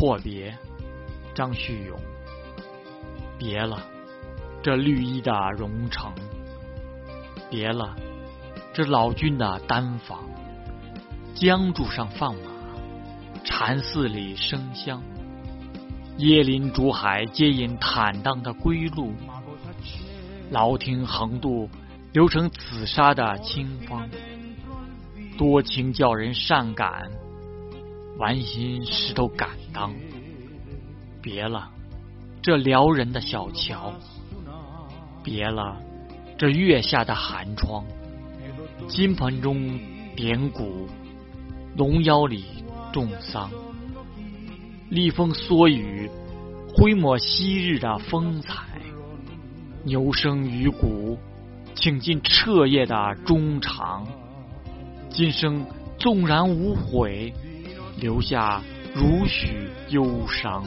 阔别，张旭勇。别了，这绿衣的荣城；别了，这老君的丹房。江渚上放马，禅寺里生香。椰林竹海接引坦荡的归路。牢亭横渡，流成紫砂的清芳。多情叫人善感，玩心石头敢当。别了，这撩人的小桥；别了，这月下的寒窗。金盆中点骨，龙腰里种桑。厉风蓑雨，挥抹昔日的风采。牛声鱼鼓，请进彻夜的衷肠。今生纵然无悔，留下如许忧伤。